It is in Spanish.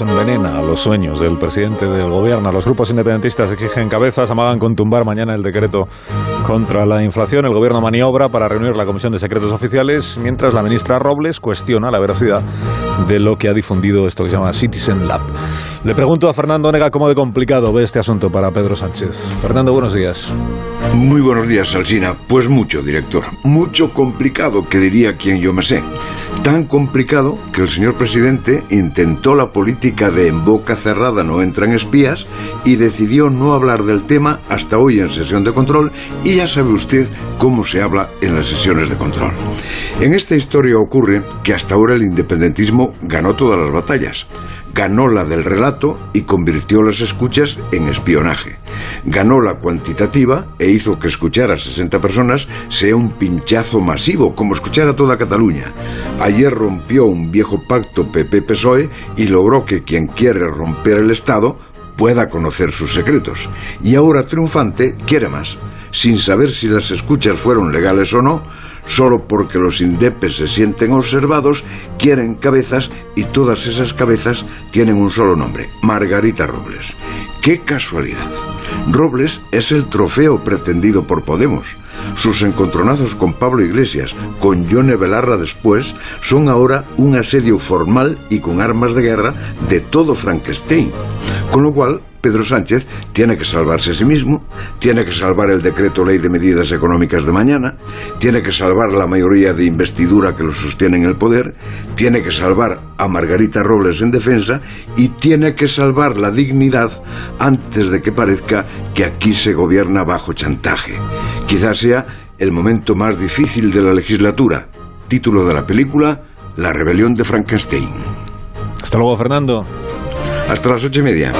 Envenena los sueños del presidente del gobierno. Los grupos independentistas exigen cabezas, amagan con tumbar mañana el decreto contra la inflación. El gobierno maniobra para reunir la Comisión de Secretos Oficiales, mientras la ministra Robles cuestiona la veracidad de lo que ha difundido esto que se llama Citizen Lab. Le pregunto a Fernando Nega cómo de complicado ve este asunto para Pedro Sánchez. Fernando, buenos días. Muy buenos días, Alsina. Pues mucho, director. Mucho complicado, que diría quien yo me sé. Tan complicado que el señor presidente intentó la política de en boca cerrada no entran espías y decidió no hablar del tema hasta hoy en sesión de control y ya sabe usted cómo se habla en las sesiones de control. En esta historia ocurre que hasta ahora el independentismo ganó todas las batallas ganó la del relato y convirtió las escuchas en espionaje. Ganó la cuantitativa e hizo que escuchar a 60 personas sea un pinchazo masivo, como escuchar a toda Cataluña. Ayer rompió un viejo pacto PP-PSOE y logró que quien quiere romper el Estado pueda conocer sus secretos. Y ahora triunfante quiere más. Sin saber si las escuchas fueron legales o no, solo porque los indepes se sienten observados, quieren cabezas y todas esas cabezas tienen un solo nombre, Margarita Robles. ¡Qué casualidad! Robles es el trofeo pretendido por Podemos. Sus encontronazos con Pablo Iglesias, con Yone Belarra después, son ahora un asedio formal y con armas de guerra de todo Frankenstein. Con lo cual, Pedro Sánchez tiene que salvarse a sí mismo, tiene que salvar el decreto ley de medidas económicas de mañana, tiene que salvar la mayoría de investidura que lo sostiene en el poder, tiene que salvar a Margarita Robles en defensa y tiene que salvar la dignidad antes de que parezca que aquí se gobierna bajo chantaje. Quizás sea el momento más difícil de la legislatura. Título de la película, La rebelión de Frankenstein. Hasta luego, Fernando. Hasta las ocho y media.